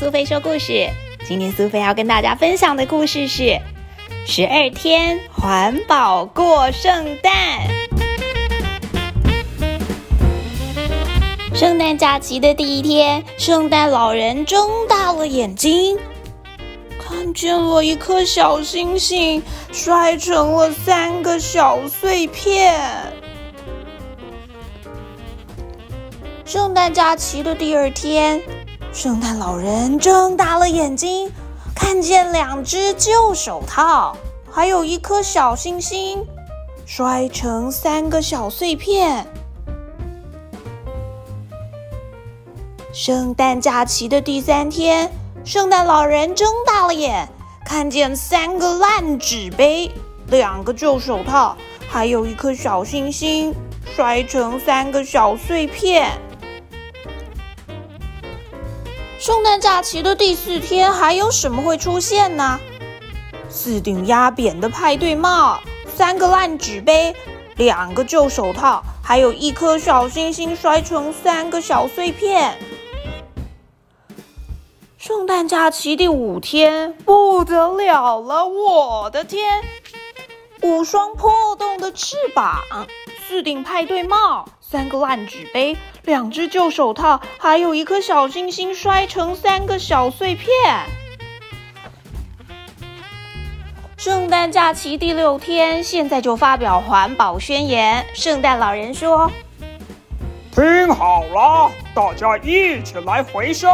苏菲说故事。今天苏菲要跟大家分享的故事是十二天环保过圣诞。圣诞假期的第一天，圣诞老人睁大了眼睛，看见了一颗小星星摔成了三个小碎片。圣诞假期的第二天。圣诞老人睁大了眼睛，看见两只旧手套，还有一颗小星星，摔成三个小碎片。圣诞假期的第三天，圣诞老人睁大了眼，看见三个烂纸杯，两个旧手套，还有一颗小星星，摔成三个小碎片。圣诞假期的第四天，还有什么会出现呢？四顶压扁的派对帽，三个烂纸杯，两个旧手套，还有一颗小星星摔成三个小碎片。圣诞假期第五天，不得了了！我的天，五双破洞的翅膀，四顶派对帽。三个烂纸杯，两只旧手套，还有一颗小星星摔成三个小碎片。圣诞假期第六天，现在就发表环保宣言。圣诞老人说：“听好了，大家一起来回收。”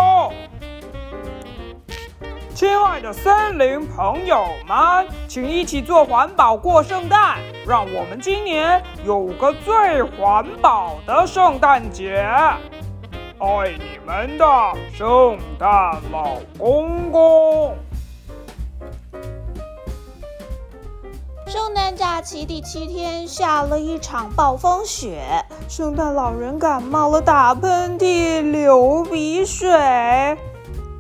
亲爱的森林朋友们，请一起做环保过圣诞，让我们今年有个最环保的圣诞节。爱你们的圣诞老公公。圣诞假期第七天下了一场暴风雪，圣诞老人感冒了，打喷嚏、流鼻水。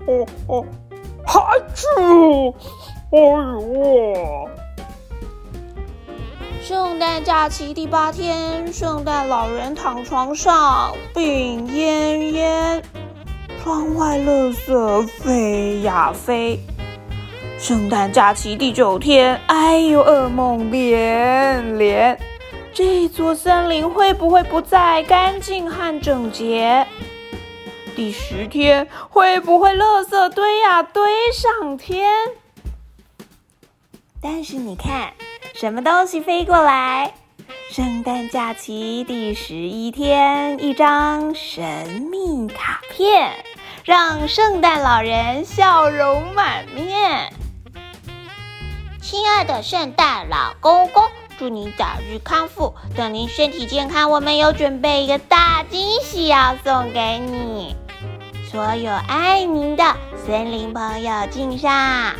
哦哦。哈啾！哎呦！圣诞假期第八天，圣诞老人躺床上病恹恹，窗外垃圾飞呀飞。圣诞假期第九天，哎呦，噩梦连连。这座森林会不会不再干净和整洁？第十天会不会垃圾堆呀堆上天？但是你看，什么东西飞过来？圣诞假期第十一天，一张神秘卡片，让圣诞老人笑容满面。亲爱的圣诞老公公，祝你早日康复，等您身体健康，我们有准备一个大惊喜要送给你。所有爱您的森林朋友敬上。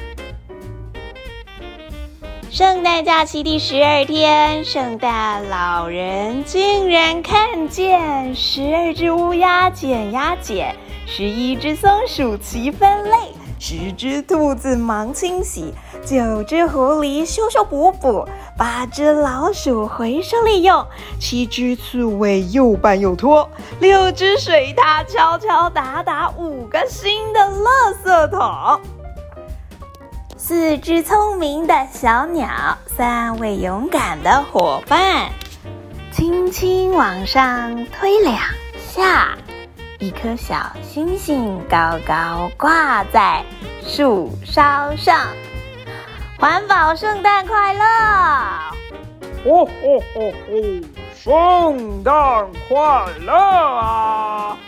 圣诞假期第十二天，圣诞老人竟然看见十二只乌鸦捡呀捡，十一只松鼠齐分类，十只兔子忙清洗，九只狐狸修修补补。八只老鼠回收利用，七只刺猬又拌又拖，六只水獭敲敲打打，五个新的垃圾桶，四只聪明的小鸟，三位勇敢的伙伴，轻轻往上推两下，一颗小星星高高挂在树梢上。环保圣诞快乐！哦哦哦哦！圣诞快乐啊！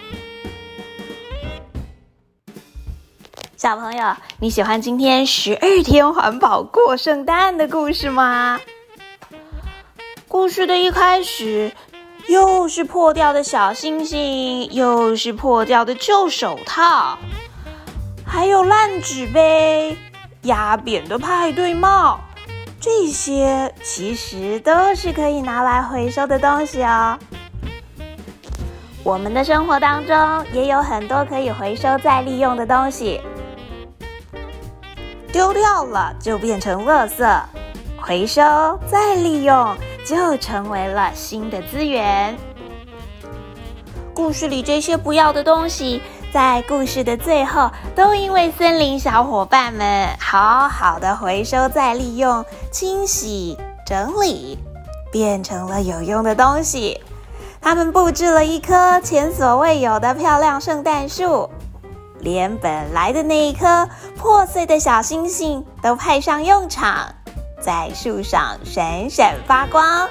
小朋友，你喜欢今天十二天环保过圣诞的故事吗？故事的一开始，又是破掉的小星星，又是破掉的旧手套，还有烂纸杯。压扁的派对帽，这些其实都是可以拿来回收的东西哦。我们的生活当中也有很多可以回收再利用的东西，丢掉了就变成垃圾，回收再利用就成为了新的资源。故事里这些不要的东西，在故事的最后，都因为森林小伙伴们好好的回收再利用、清洗、整理，变成了有用的东西。他们布置了一棵前所未有的漂亮圣诞树，连本来的那一颗破碎的小星星都派上用场，在树上闪闪发光。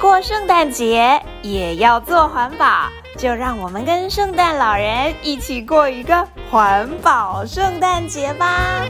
过圣诞节也要做环保，就让我们跟圣诞老人一起过一个环保圣诞节吧。